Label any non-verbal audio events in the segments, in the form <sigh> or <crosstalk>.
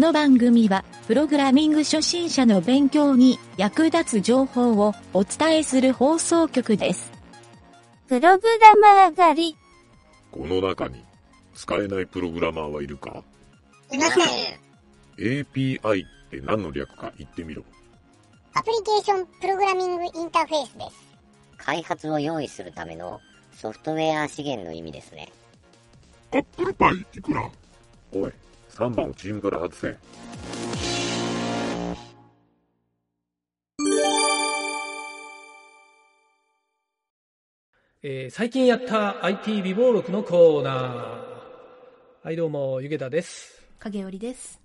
の番組は、プログラミング初心者の勉強に役立つ情報をお伝えする放送局です。プログラマー狩り。この中に使えないプログラマーはいるか？いません。?API って何の略か言ってみろ。アプリケーションプログラミングインターフェースです。開発を用意するためのソフトウェア資源の意味ですね。アップルパイいくら？おい、3番をチームから外せ。えー最近やった IT 微暴録のコーナー。はい、どうも、ゆげたです。影織です。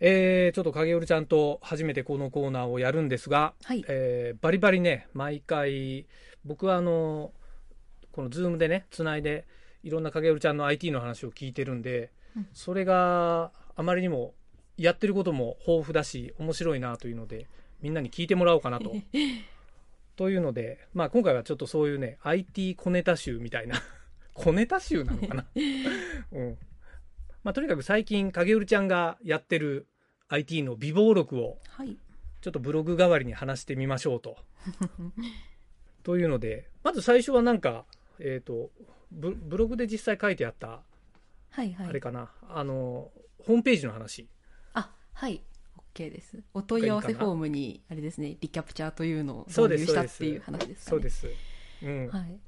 えーちょっと影織ちゃんと初めてこのコーナーをやるんですが、はいえーバリバリね、毎回、僕はあの、このズームでね、つないで、いろんな影織ちゃんの IT の話を聞いてるんで、うんそれがあまりにもやってることも豊富だし、面白いなというので、みんなに聞いてもらおうかなと。<laughs> というので、まあ今回はちょっとそういうね、IT 小ネタ集みたいな、<laughs> 小ネタ集なのかな？<laughs> うん。まあとにかく最近、影織ちゃんがやってる IT の微暴録をはい。ちょっとブログ代わりに話してみましょうと。というので、まず最初はなんか、えっ、とブ、ブログで実際書いてあった、はいはい。あれかな、あの、ホームページの話。あ、はい。OK です。お問い合わせフォームに、あれですね、リキャプチャーというのを導入したっていう話ですかね。そうです。うん。はい。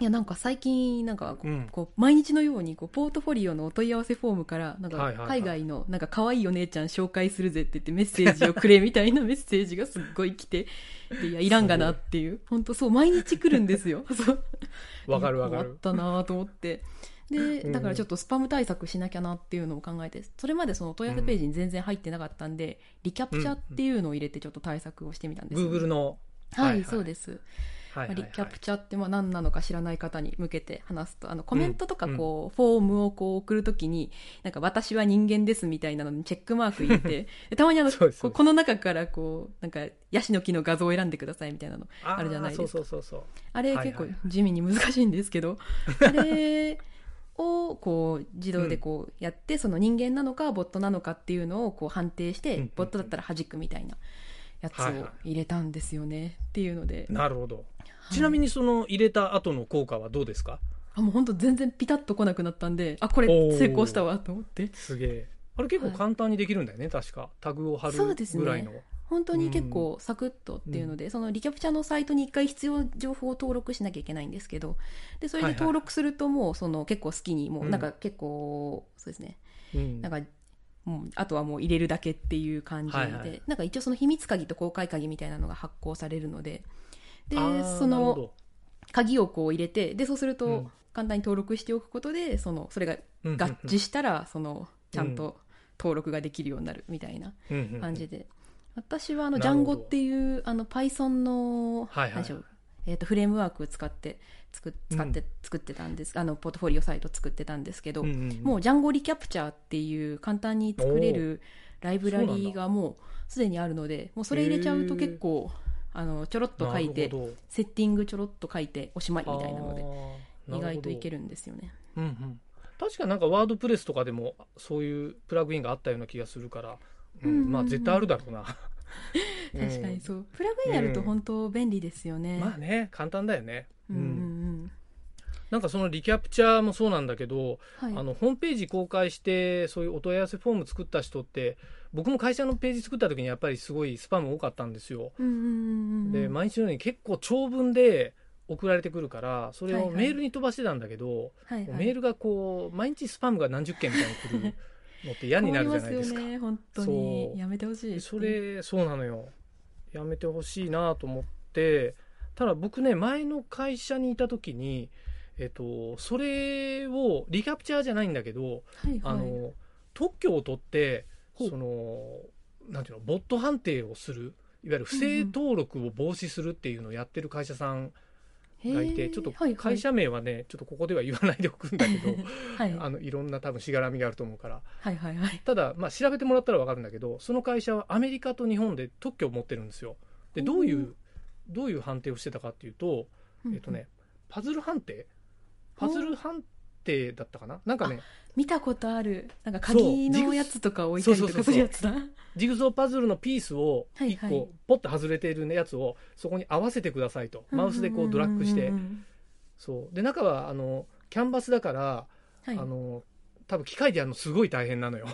いや、なんか最近、なんかこう、うんこう毎日のように、こう、ポートフォリオのお問い合わせフォームから、なんか、海外の、なんか、可愛いお姉ちゃん紹介するぜって言ってメッセージをくれみたいなメッセージがすっごい来て、でいや、いらんがなっていう、本当そう、毎日来るんですよ。わかるわか困っる。<laughs> たなと思って。でうん。だからちょっとスパム対策しなきゃなっていうのを考えてそれまでその問い合わせページに全然入ってなかったんで、リキャプチャっていうのを入れてちょっと対策をしてみたんです。よ、Google の。はい、そうです、はいリキャプチャってまあ何なのか知らない方に向けて話すとあのコメントとかこう、フォームをこう送るときになんか私は人間ですみたいなのにチェックマーク入れて <laughs> でたまにあのこの中からこうなんかヤシの木の画像を選んでくださいみたいなのああるじゃないですか。そうそうそうそう。あれ結構地味に難しいんですけど、<laughs> あれをこう自動でこうやって、その人間なのかボットなのかっていうのをこう判定して、ボットだったら弾くみたいなやつを入れたんですよね、っていうので。なるほど。ちなみにその入れた後の効果はどうですか？あもう本当全然ピタッと来なくなったんであこれ成功したわと思って。すげえ。あれ結構簡単にできるんだよね、確か。タグを貼るそうですね。ぐらいの。本当に結構サクッとっていうので、そのリキャプチャのサイトに一回必要情報を登録しなきゃいけないんですけどでそれで登録するともうその結構好きにもうなんか結構そうですね。うん。なんかもうあとはもう入れるだけっていう感じで、はいはい。なんか一応その秘密鍵と公開鍵みたいなのが発行されるのででその鍵をこう入れてでそうするとうん。簡単に登録しておくことでそのそれがうん合致したらそのちゃんと登録ができるようになるみたいなうんうんうん。感じで、私はあのなるほど。Django っていうあの Python の、はいはい。えー、とフレームワーク使って作っ使って、作ってたんです。あのポートフォリオサイト作ってたんですけど、うんうんうん。もう Django リキャプチャーっていう簡単に作れるライブラリーがもうすでにあるのでもうそれ入れちゃうと結構あのちょろっと書いてセッティングちょろっと書いておしまいみたいなので意外といけるるんですよね。うんうん。確かなんかワードプレスとかでもそういうプラグインがあったような気がするから、うんまあ絶対あるだろうな。<laughs> 確かにそう。プラグインあると本当便利ですよね、まあね簡単だよね、うんうんなんかそのリキャプチャーもそうなんだけど、うんはい。あのホームページ公開してそういうお問い合わせフォーム作った人って僕も会社のページ作った時にやっぱりすごいスパム多かったんですよ、うんうんうんうんで毎日のように結構長文で送られてくるからそれをメールに飛ばしてたんだけど、はいはい。メールがこう毎日スパムが何十件みたいに来る <laughs> のって嫌になるじゃないですか。すよね本当に。やめてほしいでそれそうなのよ。やめてほしいなと思って。ただ僕ね前の会社にいた時にえっとそれをリキャプチャーじゃないんだけど、はいはい。あの特許を取ってそのなんていうのボット判定をする。いわゆる不正登録を防止するっていうのをやってる会社さんがいて、ちょっとはいはい。会社名はねちょっとここでは言わないでおくんだけどはい。<laughs> あのいろんな多分しがらみがあると思うから。はいはいはい。ただ、まあ、調べてもらったら分かるんだけどその会社はアメリカと日本で特許を持ってるんですよ。でどういおうどういう判定をしてたかっていうと、えっとね、パズル判定？パズル判テだったかな？なんかね見たことある。なんか鍵のやつとか置いたりとかするやつだ。ジグソーパズルのピースをはい1はい。個ポッと外れているやつをそこに合わせてくださいと。マウスでこうドラッグして。そう。で中はあのキャンバスだから、はい。あの多分機械でやるのすごい大変なのよ。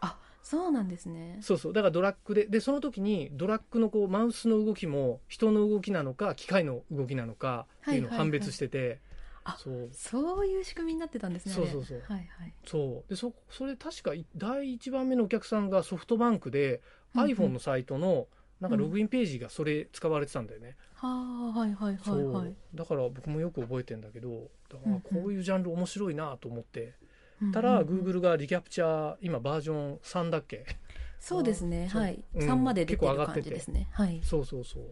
あそうなんですね。そうそう。だからドラッグででその時にドラッグのこうマウスの動きも人の動きなのか機械の動きなのかっていうのを判別してて、あそう。そういう仕組みになってたんですね。そうそうそう。はいはい。そう。でそそれ確かい第1番目のお客さんがソフトバンクで、うんうん。iPhone のサイトのなんかログインページがそれ使われてたんだよね、はあはいはいはいはい。だから僕もよく覚えてんだけどだからうんうん。こういうジャンル面白いなと思って、うんたらうん。うん Google がリキャプチャー今バージョン3だっけ？そうですね。はい。うん3まで出てる結構上がってて。感じですねはい。そうそうそう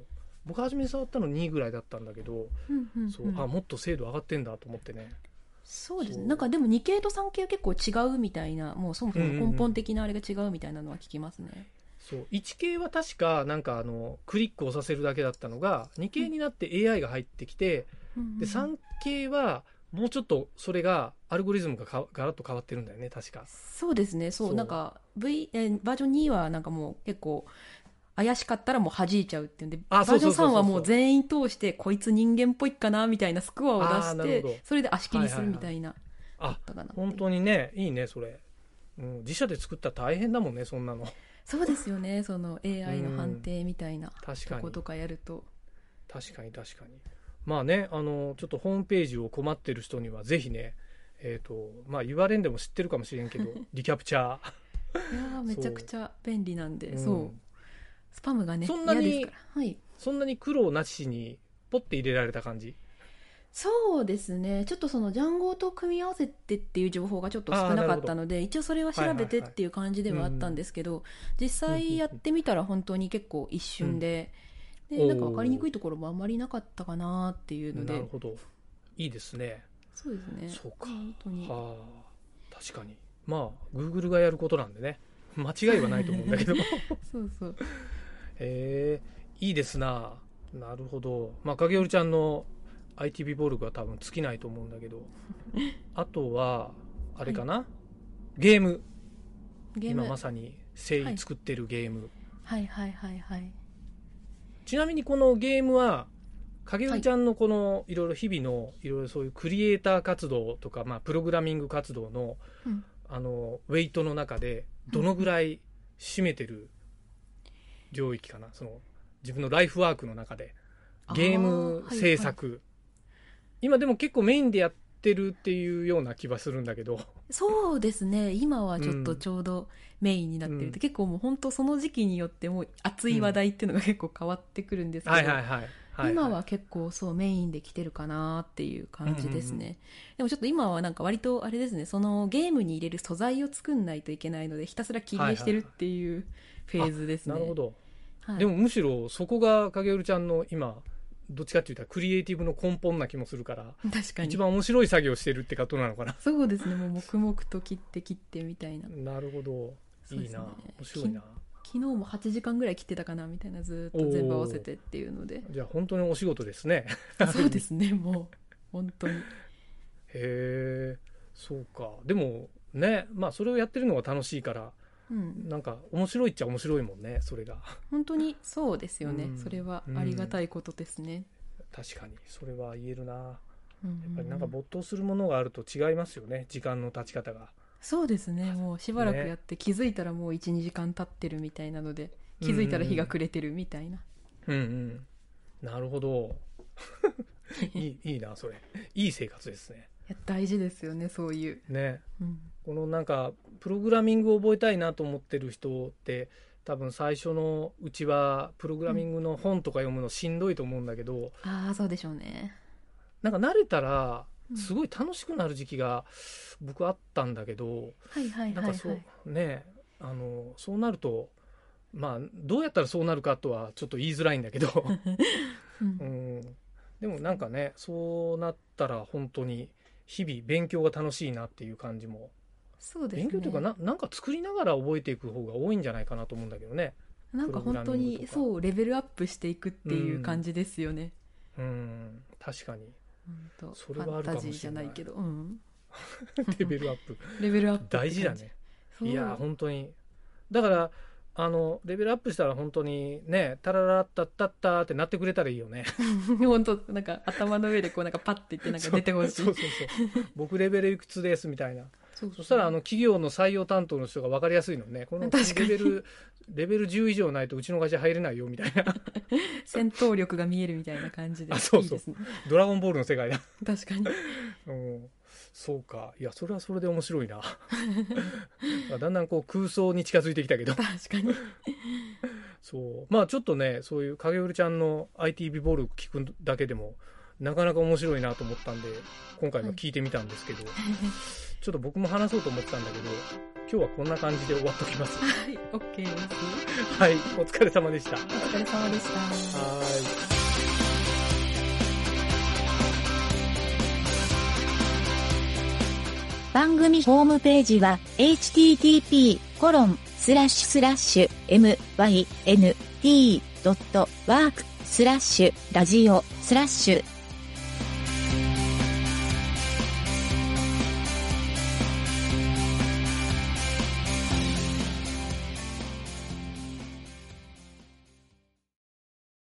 僕初めに触ったの2ぐらいだったんだけど、うんうんうん。そうあもっと精度上がってんだと思ってね。そうですね。なんかでも2系と3系は結構違うみたいなもうそもそも根本的なあれが違うみたいなのは聞きますね、そう。1系は確かなんかあのクリックをさせるだけだったのが2系になって AI が入ってきて、うんで3系はもうちょっとそれがアルゴリズムがかガラッと変わってるんだよね確か。そうですね。そう。そう。なんか、v えーバージョン2はなんかもう結構怪しかったらもう弾いちゃうっていうんであバージョン3そうそう。そうそうはもう全員通してこいつ人間っぽいかなみたいなスコアを出してそれで足切りするみたいな、あ本当にねいいねそれ、うん、自社で作ったら大変だもんねそんなの。そうですよねその AI の判定みたいな確かに。とことかやると。確かに確かに。まあねあのちょっとホームページを困ってる人にはぜひねえっ、とまあ言われんでも知ってるかもしれんけど <laughs> リキャプチャー。いやーめちゃくちゃ便利なんでうん。そうスパムがねそんなにはい。そんなに苦労なしにポッて入れられた感じ？そうですね。ちょっとそのジャンゴと組み合わせてっていう情報がちょっと少なかったので一応それは調べてっていう感じではあったんですけど、実際やってみたら本当に結構一瞬で、うんでなんか分かりにくいところもあんまりなかったかなっていうので。なるほど。いいですね。そうですね。そうか。本当に。はあ。確かに。まあ Google がやることなんでね。間違いはないと思うんだけど。へ <laughs> そうそうえいいですな。なるほど。まあ影織ちゃんの ITV ボルグは多分尽きないと思うんだけど。<laughs> あとはあれかな、ゲーム。ゲーム。今まさに誠意作ってるゲーム、はい。はい。はい。はい。ちなみにこのゲームは影織ちゃんのこのいろいろ日々のいろいろそういうクリエイター活動とか、まあ、プログラミング活動のうん。あのウェイトの中でどのぐらい占めてる領域かな。その自分のライフワークの中でゲーム制作、今でも結構メインでやってるっていうような気はするんだけど。そうですね。今はちょっとちょうどメインになってる。って、うん。結構もう本当その時期によってもう熱い話題っていうのが結構変わってくるんですけど、はいはいはいはい今は結構そうメインで来てるかなっていう感じですね、うんうんうん。でもちょっと今はなんか割とあれですねそのゲームに入れる素材を作んないといけないのでひたすら切り絵してるっていうフェーズですね、なるほど、はい。でもむしろそこが影織ちゃんの今どっちかっていうとクリエイティブの根本な気もするから確かに。一番面白い作業してるってことなのかな。そうですねもう黙々と切って切ってみたいな。なるほど。いいな。面白いな昨日も8時間ぐらい切ってたかなみたいなずーっと全部合わせてっていうので。じゃあ本当にお仕事ですね。<laughs> そうですねもう本当に。へえそうか。でもねまあそれをやってるのが楽しいからうん。なんか面白いっちゃ面白いもんねそれが。本当にそうですよね、うん。それはありがたいことですね、確かに。それは言えるな。やうん。っぱりなんか没頭するものがあると違いますよね時間の経ち方がそうですね。もうしばらくね。やって気づいたらもう12時間経ってるみたいなので気づいたら日が暮れてるみたいな、うんうんなるほど。<laughs> いいいいなそれ。いい生活ですね。いや大事ですよねそういう、ね。うん。このなんかプログラミングを覚えたいなと思ってる人って多分最初のうちはプログラミングの本とか読むのしんどいと思うんだけど、ああそうでしょうね。なんか慣れたらうんすごい楽しくなる時期が僕あったんだけど、なんかそう、ねあのそうなるとまあどうやったらそうなるかとはちょっと言いづらいんだけど、うん。うん、でもなんかねそうなったら本当に日々勉強が楽しいなっていう感じも。そうですね。勉強というかななんか作りながら覚えていく方が多いんじゃないかなと思うんだけどね。なんか本当にそうレベルアップしていくっていう感じですよね、うん。確かに本当それはあるかもしれないファンタジーじゃないけど、うん、<laughs> レベルアップ。<laughs> レベルアップ大事だね。いや、本当に。だから、あの、レベルアップしたら本当にね、タララッタッタッターってなってくれたらいいよね。<laughs> 本当なんか頭の上でこうなんかパッていってなんか出てほしいそうそうそう。僕レベルいくつですみたいな。そうそしたら、あの、企業の採用担当の人が分かりやすいのね。このレベル、レベル10以上ないとうちの会社入れないよみたいな。戦闘力が見えるみたいな感じであそうそういいですねドラゴンボールの世界だ。確かに <laughs> うん。そうか。いや、それはそれで面白いな。<laughs> だんだんこう空想に近づいてきたけど。確かにそう。まあちょっとね、そういう影織ちゃんの IT ビボール聞くだけでも、なかなか面白いなと思ったんで、今回も聞いてみたんですけど、<laughs> ちょっと僕も話そうと思ってたんだけど、今日はこんな感じで終わっときます。はい OK ですはい。お疲れ様でした。お疲れ様でしたは番組ホームページは http:// mynt.work スラッシュラジオスラッシュ